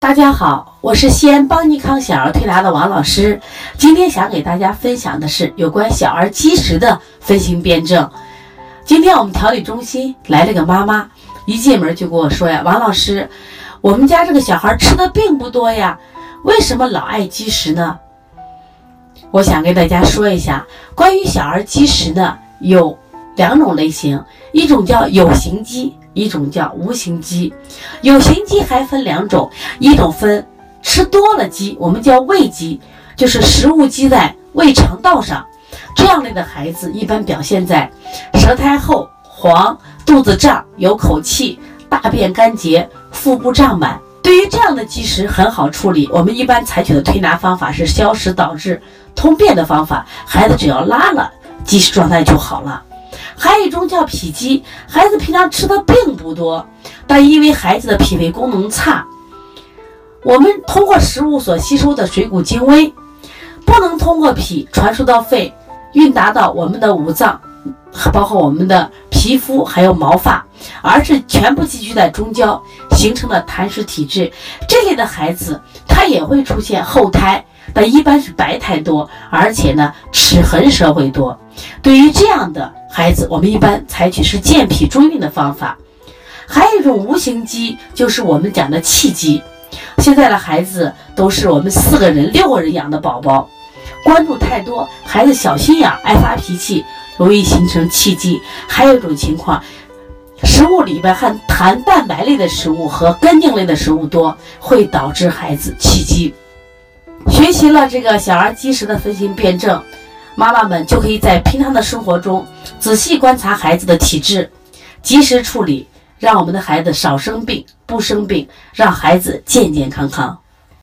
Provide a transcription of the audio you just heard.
大家好，我是西安邦尼康小儿推拿的王老师。今天想给大家分享的是有关小儿积食的分型辩证。今天我们调理中心来了个妈妈，一进门就跟我说呀：“王老师，我们家这个小孩吃的并不多呀，为什么老爱积食呢？”我想跟大家说一下，关于小儿积食呢，有两种类型，一种叫有形积。一种叫无形积，有形积还分两种，一种分吃多了积，我们叫胃积，就是食物积在胃肠道上，这样类的孩子一般表现在舌苔厚、黄、肚子胀、有口气、大便干结、腹部胀满。对于这样的积食很好处理，我们一般采取的推拿方法是消食导滞、通便的方法，孩子只要拉了，积食状态就好了。还有一种叫脾积，孩子平常吃的并不多，但因为孩子的脾胃功能差，我们通过食物所吸收的水谷精微，不能通过脾传输到肺，运达到我们的五脏，包括我们的皮肤还有毛发，而是全部积聚在中焦，形成了痰湿体质。这类的孩子，他也会出现厚胎。但一般是白胎多，而且呢齿痕舌会多。对于这样的孩子，我们一般采取是健脾助运的方法。还有一种无形积，就是我们讲的气积。现在的孩子都是我们四个人、六个人养的宝宝，关注太多，孩子小心眼、爱发脾气，容易形成气积。还有一种情况，食物里边含含蛋白类的食物和根茎类的食物多，会导致孩子气积。学习了这个小儿积食的分型辩证，妈妈们就可以在平常的生活中仔细观察孩子的体质，及时处理，让我们的孩子少生病、不生病，让孩子健健康康。